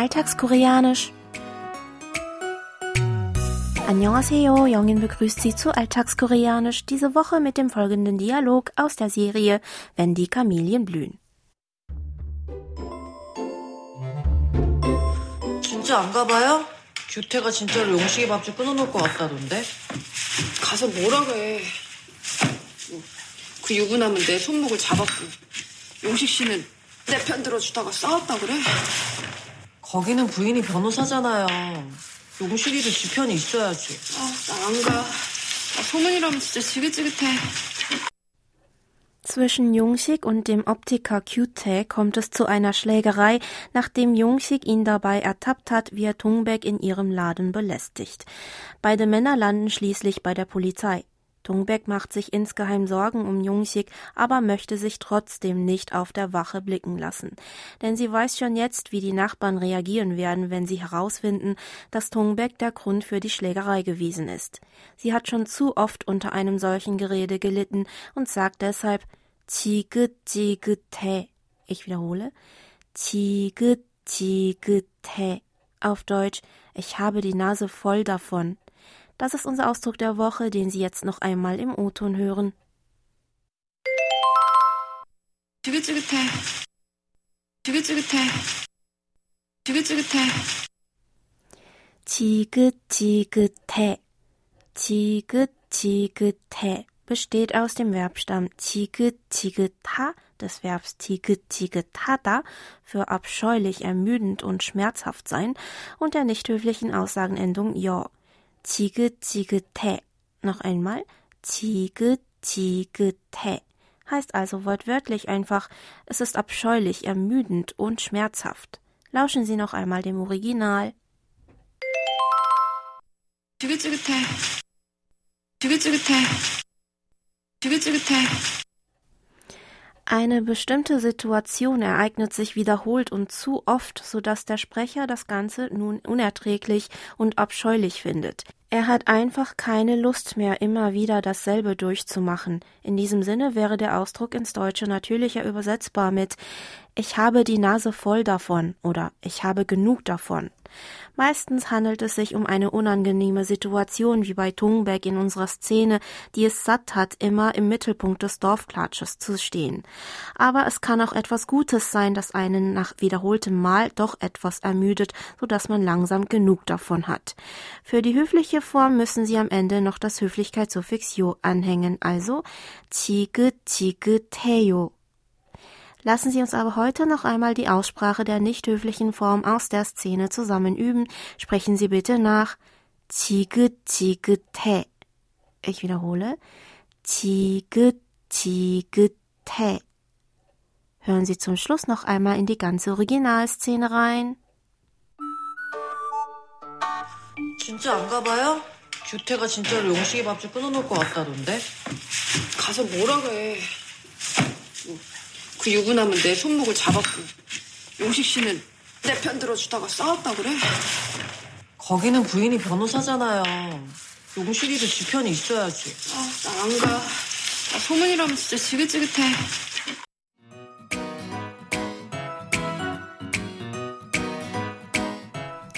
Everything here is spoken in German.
Alltagskoreanisch. Annyeonghaseyo, Jongin begrüßt Sie zu Alltagskoreanisch, diese Woche mit dem folgenden Dialog aus der Serie Wenn die Kamelien blühen. 진짜 안 가봐요? 규태가 진짜로 용식이 밥집 끊어놓을 것 같다던데? 가서 뭐라 그래. 뭐, 그 유부남은 내 손목을 잡았고 용식 씨는 내 편 들어주다가 싸웠다 그래? 거기는 부인이 변호사잖아요. 용식이도 지 편이 있어야지. 아, 나 안 가. 아, 소문이라면 진짜 지긋지긋해. Zwischen Jungsik und dem Optiker Kyute kommt es zu einer Schlägerei, nachdem Jungsik ihn dabei ertappt hat, wie er Tungbek in ihrem Laden belästigt. Beide Männer landen schließlich bei der Polizei. Tungbeck macht sich insgeheim Sorgen um Jungchik, aber möchte sich trotzdem nicht auf der Wache blicken lassen. Denn sie weiß schon jetzt, wie die Nachbarn reagieren werden, wenn sie herausfinden, dass Tungbeck der Grund für die Schlägerei gewesen ist. Sie hat schon zu oft unter einem solchen Gerede gelitten und sagt deshalb Zige, Zige, Tä. Ich wiederhole. Zige, Zige, Tä. Auf Deutsch, ich habe die Nase voll davon. Das ist unser Ausdruck der Woche, den Sie jetzt noch einmal im O-Ton hören. 지긋지긋해. 지긋지긋해. 지긋지긋해. 지긋지긋해. 지긋지긋해 besteht aus dem Verbstamm 지긋지긋하 des Verbs 지긋지긋하다 für abscheulich, ermüdend und schmerzhaft sein und der nicht höflichen Aussagenendung 여. 지긋지긋해. Noch einmal. 지긋지긋해. Heißt also wortwörtlich einfach, es ist abscheulich, ermüdend und schmerzhaft. Lauschen Sie noch einmal dem Original. 지긋지긋해. 지긋지긋해. 지긋지긋해. Eine bestimmte Situation ereignet sich wiederholt und zu oft, sodass der Sprecher das Ganze nun unerträglich und abscheulich findet. Er hat einfach keine Lust mehr, immer wieder dasselbe durchzumachen. In diesem Sinne wäre der Ausdruck ins Deutsche natürlicher übersetzbar mit Ich habe die Nase voll davon oder Ich habe genug davon. Meistens handelt es sich um eine unangenehme Situation wie bei Tungbeck in unserer Szene, die es satt hat, immer im Mittelpunkt des Dorfklatsches zu stehen. Aber es kann auch etwas Gutes sein, das einen nach wiederholtem Mal doch etwas ermüdet, so dass man langsam genug davon hat. Für die höfliche Form müssen Sie am Ende noch das Höflichkeitssuffix yo anhängen, also 지긋 지긋해요. Lassen Sie uns aber heute noch einmal die Aussprache der nicht höflichen Form aus der Szene zusammen üben. Sprechen Sie bitte nach 지긋지긋해. Ich wiederhole. 지긋지긋해. Hören Sie zum Schluss noch einmal in die ganze Originalszene rein. 진짜 안 가봐요? 규태가 진짜로 용식이 밥집 끊어놓을 것 같다던데? 가서 뭐라 그래. 뭐, 그 유부남은 내 손목을 잡았고 용식 씨는 내 편 들어주다가 싸웠다 그래? 거기는 부인이 변호사잖아요. 용식이도 지 편이 있어야지. 아, 나 안 가. 아, 소문이라면 진짜 지긋지긋해.